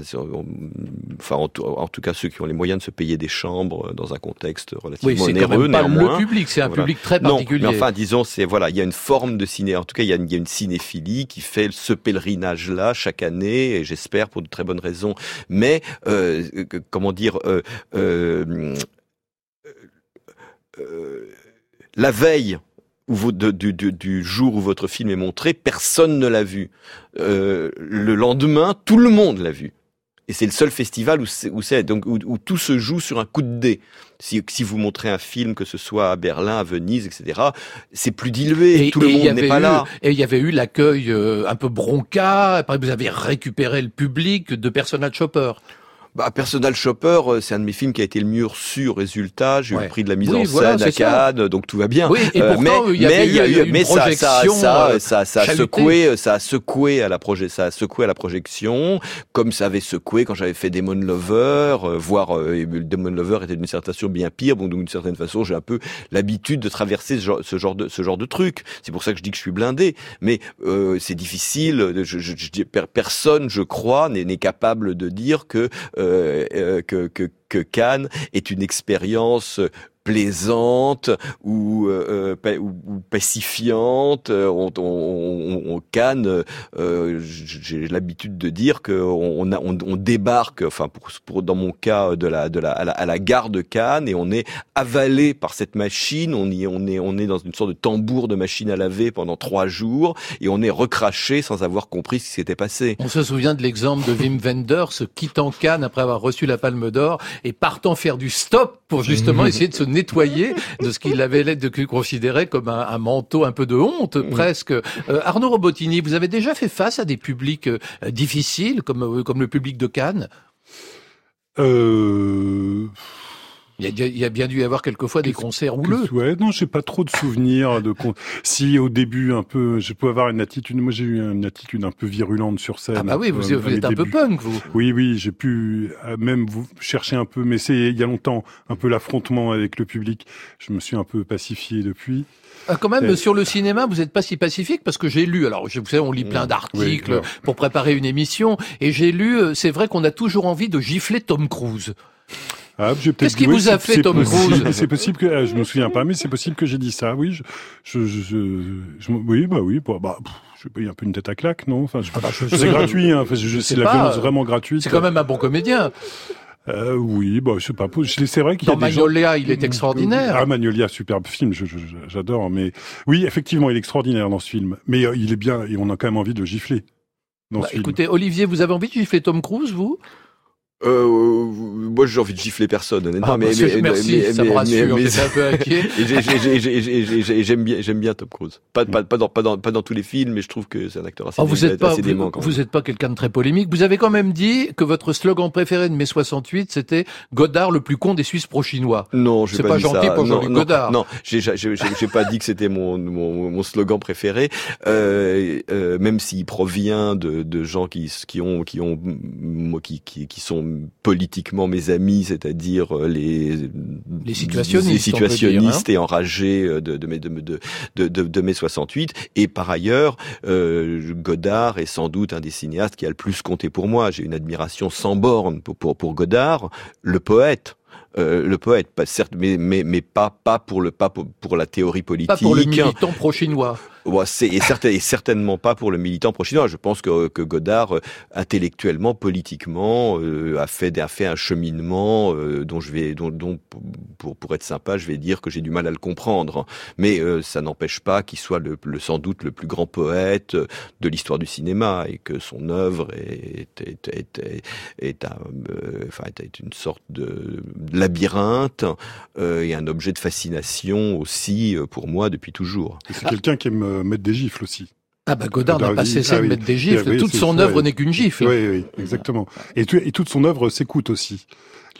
enfin en, tout cas ceux qui ont les moyens de se payer des chambres dans un contexte relativement oui, onéreux. Quand même pas le public, c'est un voilà. public très particulier. Non, mais enfin, disons, c'est voilà, il y a une forme de ciné. En tout cas, il y a une, il y a une cinéphilie qui fait ce pèlerinage-là chaque année, et j'espère pour de très bonnes raisons. Mais euh, comment dire, euh, euh, euh, la veille du, du, du, jour où votre film est montré, personne ne l'a vu. Euh, le lendemain, tout le monde l'a vu. Et c'est le seul festival où c'est, où, c'est, donc où, où, tout se joue sur un coup de dé. Si, si vous montrez un film, que ce soit à Berlin, à Venise, etc., c'est plus dilué. Et, tout le monde n'est pas eu, là. Et il y avait eu l'accueil euh, un peu bronca. Vous avez récupéré le public de Personal Shopper. Bah, Personal Shopper, c'est un de mes films qui a été le mieux reçu. Résultat, j'ai eu le prix de la mise Oui, en voilà, scène à ça. Cannes, donc tout va bien. Oui, et Euh, mais il y avait mais il y a eu eu, une mais ça, ça, ça, euh, ça, ça a secoué, ça a secoué à la projet, ça a secoué à la projection, comme ça avait secoué quand j'avais fait Demon Lover, euh, voire euh, Demon Lover était d'une certaine façon bien pire. Bon, donc d'une certaine façon, j'ai un peu l'habitude de traverser ce genre, ce genre de ce genre de truc. C'est pour ça que je dis que je suis blindé. Mais euh, c'est difficile. Je, je, je personne, je crois, n'est capable de dire que euh, euh, que, que que Cannes est une expérience plaisante ou, euh, pa- ou, pacifiante. Euh, On, on, on, Cannes, euh, j'ai l'habitude de dire que on, on débarque, enfin pour, pour dans mon cas de la de la à, la à la gare de Cannes et on est avalé par cette machine. On y on est on est dans une sorte de tambour de machine à laver pendant trois jours et on est recraché sans avoir compris ce qui s'était passé. On se souvient de l'exemple de Wim Wenders quittant Cannes après avoir reçu la Palme d'Or et partant faire du stop pour justement essayer de se nettoyer de ce qu'il avait l'air de considérer comme un, un manteau un peu de honte presque. Euh, Arnaud Robotini, vous avez déjà fait face à des publics euh, difficiles comme euh, comme le public de Cannes? Euh... il y, a, il y a bien dû y avoir quelquefois des concerts houleux. Ouais, non, j'ai pas trop de souvenirs de con... si au début un peu, je peux avoir une attitude. Moi, j'ai eu une attitude un peu virulente sur scène. Ah bah oui, vous, euh, vous êtes un peu punk, vous. Oui, oui, j'ai pu euh, même vous chercher un peu, mais c'est il y a longtemps, un peu l'affrontement avec le public. Je me suis un peu pacifié depuis. Ah, quand même, sur le cinéma, vous n'êtes pas si pacifique parce que j'ai lu. Alors, je, vous savez, on lit plein d'articles oui, alors. pour préparer une émission, et j'ai lu. euh, C'est vrai qu'on a toujours envie de gifler Tom Cruise. Ah, Qu'est-ce qui oui, vous a fait, Tom Cruise C'est possible que euh, je me souviens pas, mais c'est possible que j'ai dit ça. Oui, je, je, je, je- oui, bah oui, bah, bah, je sais pas, il y a un peu une tête à claque, non? Enfin, je- je c'est gratuit, hein, c'est la pas, violence vraiment gratuite. C'est quand même un bon comédien. Euh, oui, bah, je sais pas. C'est vrai qu'il y a Dans des gens- Magnolia, il est extraordinaire. Ah, Magnolia, superbe film, j'adore. Mais oui, effectivement, il est extraordinaire dans ce film. Mais euh, il est bien, et on a quand même envie de le gifler dans Bah, ce film. écoutez, Olivier, vous avez envie de gifler Tom Cruise, vous? Euh, moi, j'ai envie de gifler personne, honnêtement. Ah, mais, mais- merci, mais- ça me mais- rassure, mais- j'étais un peu inquiet. Et j'ai- j'ai- j'ai- j'ai- j'ai- j'ai- j'ai- J'aime bien, j'aime bien Tom Cruise. Pas, pas, pas, dans, pas, dans, pas dans tous les films, mais je trouve que c'est un acteur assez, Oh, vous êtes pas, assez dément. vous, vous êtes pas quelqu'un de très polémique. Vous avez quand même dit que votre slogan préféré de mai 68, c'était Godard le plus con des Suisses pro-chinois. Non, j'ai C'est pas, pas dit gentil ça. pour Jean-Luc Godard. Non, j'ai pas dit que c'était mon, mon, mon slogan préféré, euh, euh, même s'il provient de, de gens qui, qui ont, qui ont, qui, qui sont politiquement mes amis, c'est-à-dire euh, les, Les situationnistes, les dire, situationnistes et enragés euh, de, de, mes- de, mai 68. Et par ailleurs, euh, Godard est sans doute un des cinéastes qui a le plus compté pour moi. J'ai une admiration sans borne pour, pour, pour Godard, le poète. Euh, le poète, certes, mais mais mais pas pas pour le pas pour, pour la théorie politique. Pas pour le militant pro-chinois. Et, certain- et certainement pas pour le militant pro-chinois. Je pense que, Godard, euh, intellectuellement, politiquement, euh, a fait un cheminement euh, dont pour être sympa, je vais dire que j'ai du mal à le comprendre. Mais ça n'empêche pas qu'il soit sans doute le plus grand poète de l'histoire du cinéma et que son œuvre est une sorte de labyrinthe et un objet de fascination aussi pour moi depuis toujours. C'est quelqu'un qui aime mettre des gifles aussi. Ah bah Godard n'a pas cessé ah de oui. mettre des gifles. Oui, Toute son ouais. œuvre n'est qu'une gifle. Oui, oui, exactement. Et toute son œuvre s'écoute aussi.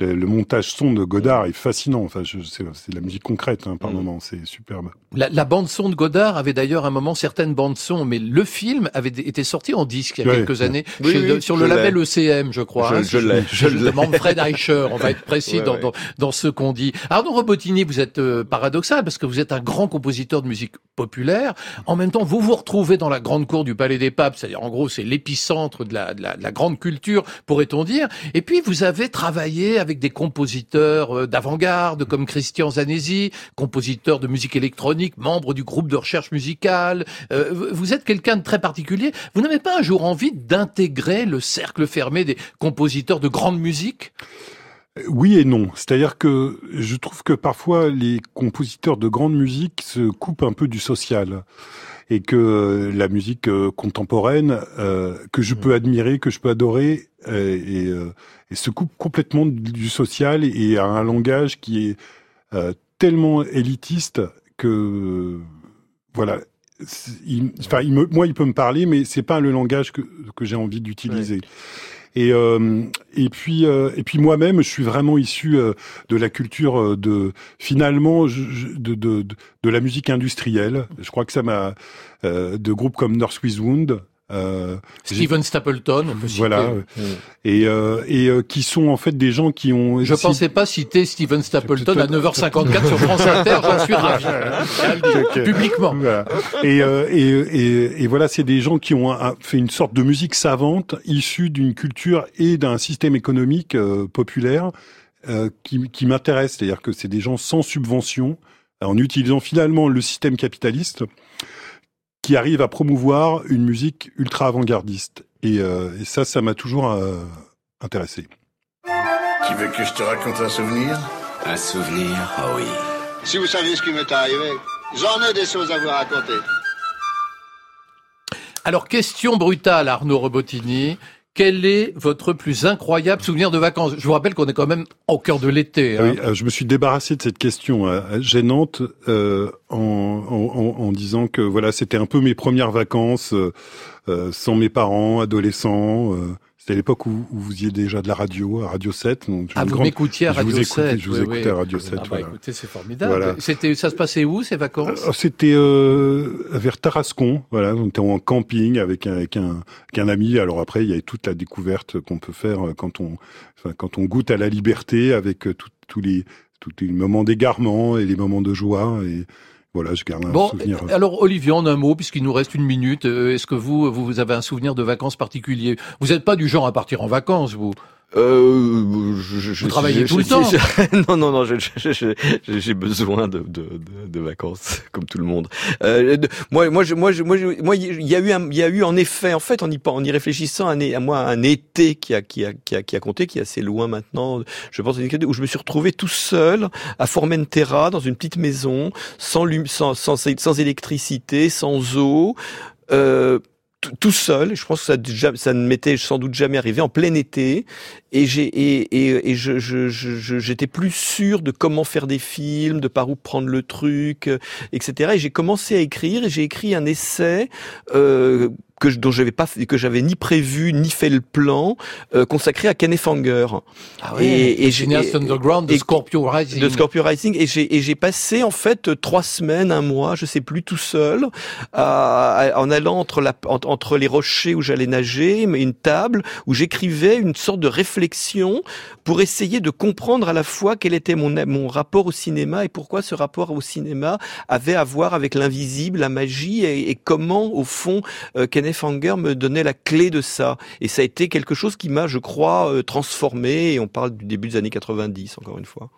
Le, le montage son de Godard est fascinant. Enfin, je- c'est de la musique concrète hein, par moment. C'est superbe. La, la bande son de Godard avait d'ailleurs un moment certaines bandes son, mais le film avait été sorti en disque il y a Ouais. quelques années Oui, chez- sur je le label l'ai. ECM, je crois. Je- hein, je l'ai, je de l'ai. Manfred Eicher, on va être précis Ouais, dans, ouais. Dans, dans ce qu'on dit. Arnaud Robotini, vous êtes euh, paradoxal parce que vous êtes un grand compositeur de musique populaire. En même temps, vous vous retrouvez dans la grande cour du Palais des Papes, c'est-à-dire en gros c'est l'épicentre de la, de, la, de la grande culture, pourrait-on dire. Et puis vous avez travaillé avec des compositeurs euh, d'avant-garde comme Christian Zanesi, compositeur de musique électronique, membre du groupe de recherche musicale. Euh, vous- vous êtes quelqu'un de très particulier. Vous n'avez pas un jour envie d'intégrer le cercle fermé des compositeurs de grande musique? Oui et non. C'est-à-dire que je trouve que parfois les compositeurs de grande musique se coupent un peu du social et que euh, la musique euh, contemporaine euh, que je peux admirer, que je peux adorer, euh, et, euh, et se coupe complètement du social et a un langage qui est euh, tellement élitiste que euh, voilà. Il- Enfin, il me- moi, il peut me parler, mais c'est pas le langage que, que j'ai envie d'utiliser. Et, euh, et puis euh, et puis moi-même, je suis vraiment issu euh, de la culture de finalement de, de, la musique industrielle. Je crois que ça m'a de groupes comme North Wound. Euh, Steven Stapleton, on peut citer. voilà et euh, et euh, qui sont en fait des gens qui ont Je pensais pas citer Steven Stapleton à 9h54 sur France Inter, j'en suis ravi. Ok. Publiquement. Voilà. Et, euh, et, et, et voilà, c'est des gens qui ont un- fait une sorte de musique savante issue d'une culture et d'un système économique euh, populaire euh, qui, qui m'intéresse. C'est-à-dire que c'est des gens sans subvention, en utilisant finalement le système capitaliste, qui arrivent à promouvoir une musique ultra avant-gardiste. Et, euh, et ça, ça m'a toujours euh, intéressé. Tu veux que je te raconte un souvenir? Un souvenir Ah oui. Si vous saviez ce qui m'est arrivé, j'en ai des choses à vous raconter. Alors, question brutale, Arnaud Robotini. Quel est votre plus incroyable souvenir de vacances? Je vous rappelle qu'on est quand même au cœur de l'été. hein. Oui, euh, je me suis débarrassé de cette question euh, gênante euh, en, en, disant que voilà, c'était un peu mes premières vacances euh, sans mes parents, adolescents. C'était l'époque où, où vous y déjà de la radio, à Radio 7. Donc Ah, vous grande- m'écoutiez à je Radio vous écoutais, 7. Je vous oui, écoutais oui. à Radio 7. Ah bah, voilà. écoutez, c'est formidable. Voilà. C'était, ça se passait où ces vacances? Euh, C'était euh, vers Tarascon, voilà, on était en camping avec un, avec un, avec un ami. Alors après, il y a toute la découverte qu'on peut faire euh, quand on, enfin, quand on goûte à la liberté, avec euh, tous les, tous les moments d'égarement et les moments de joie. Et voilà, je garde un Bon, souvenir. euh, alors Olivier, en un mot, puisqu'il nous reste une minute, euh, est-ce que vous, vous vous avez un souvenir de vacances particulier? Vous n'êtes pas du genre à partir en vacances, vous? Euh, je, je, Vous travaillez je- tout le je- temps. je- non, non, non, j'ai besoin de, de, de, de vacances, comme tout le monde. Euh, moi, moi, je, moi, je, moi, moi, il y a eu, il y a eu en effet, en fait, en y, en y réfléchissant, un, à moi, un été qui a, qui a, qui a, qui a compté, qui est assez loin maintenant. Je pense où je me suis retrouvé tout seul à Formentera, dans une petite maison, sans, sans, sans, sans électricité, sans eau. Euh, tout- seul. Je pense que ça, ne m'était sans doute jamais arrivé en plein été. Et j'ai et, et, et je, je- je- j'étais plus sûr de comment faire des films, de par où prendre le truc, euh, etc. Et j'ai commencé à écrire. Et j'ai écrit un essai. Euh, que je, dont j'avais pas que j'avais ni prévu ni fait le plan euh, consacré à Kenneth Anger. Ah oui, underground de et- Scorpio Rising. de Scorpio Rising. Et j'ai et j'ai passé en fait trois semaines un mois je sais plus tout seul à- à- en allant entre la en- entre les rochers où j'allais nager mais une table où j'écrivais une sorte de réflexion pour essayer de comprendre à la fois quel était mon mon rapport au cinéma et pourquoi ce rapport au cinéma avait à voir avec l'invisible la magie et, et comment au fond euh, Kenneth Anger me donnait la clé de ça et ça a été quelque chose qui m'a je crois euh, transformé et on parle du début des années 90 encore une fois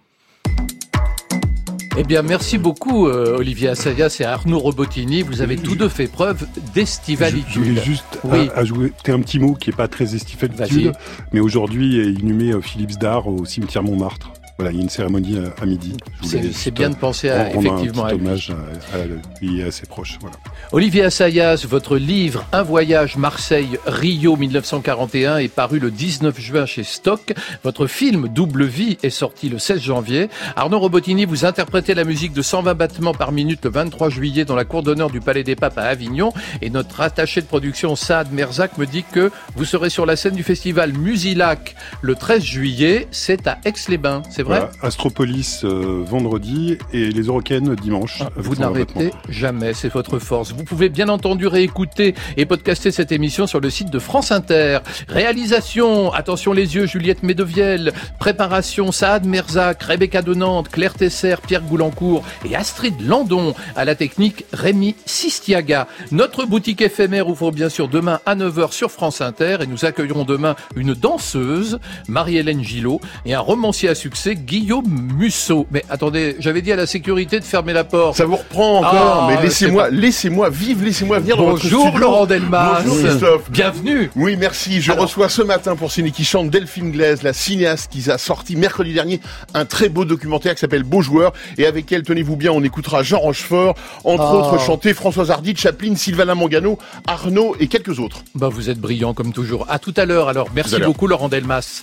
Eh bien, merci beaucoup, euh, Olivier Assayas et Arnaud Robotini. Vous avez tous deux fait preuve d'estivalitude. Je voulais juste Oui. a- ajouter un petit mot qui est pas très estivalitude, mais aujourd'hui est inhumé euh, Philippe Zdar au cimetière Montmartre. Voilà, il y a une cérémonie euh, à, à midi. C'est- bien de penser à- rendre effectivement un à petit lui. hommage à, à lui et à ses proches. Voilà. Olivier Assayas, votre livre Un voyage Marseille-Rio 1941 est paru le 19 juin chez Stock. Votre film Double Vie est sorti le 16 janvier. Arnaud Robotini, vous interprétez la musique de 120 battements par minute le 23 juillet dans la cour d'honneur du Palais des Papes à Avignon. Et notre attaché de production Saad Merzak me dit que vous serez sur la scène du festival Musilac le 13 juillet. C'est à Aix-les-Bains, c'est Voilà, Astropolis euh, vendredi et les Eurocaines dimanche. Ah, Vous n'arrêtez jamais, c'est votre force. Vous pouvez bien entendu réécouter et podcaster cette émission sur le site de France Inter. Réalisation, attention les yeux, Juliette Médevielle. Préparation, Saad Merzak, Rebecca de Nantes, Claire Tesser, Pierre Goulancourt et Astrid Landon. À la technique, Rémi Sistiaga. Notre boutique éphémère ouvre bien sûr demain à 9h sur France Inter et nous accueillerons demain une danseuse, Marie-Hélène Gillot, et un romancier à succès, Guillaume Musso. Mais attendez, j'avais dit à la sécurité de fermer la porte. Ça vous reprend encore, Ah, mais laissez-moi, laissez-moi vivre, laissez-moi venir dans votre Bonjour. Laurent Delmas. Bonjour Christophe. Bienvenue. Oui, merci. Je reçois ce matin pour Ciné qui chante Delphine Glaise, la cinéaste qui a sorti mercredi dernier un très beau documentaire qui s'appelle Beau joueur. Et avec elle, tenez-vous bien, on écoutera Jean Rochefort, entre Oh. autres chanter Françoise Hardy, Chaplin, Sylvana Mangano, Arnaud et quelques autres. Bah, vous êtes brillant comme toujours. À tout à l'heure alors. Merci beaucoup Laurent Delmas.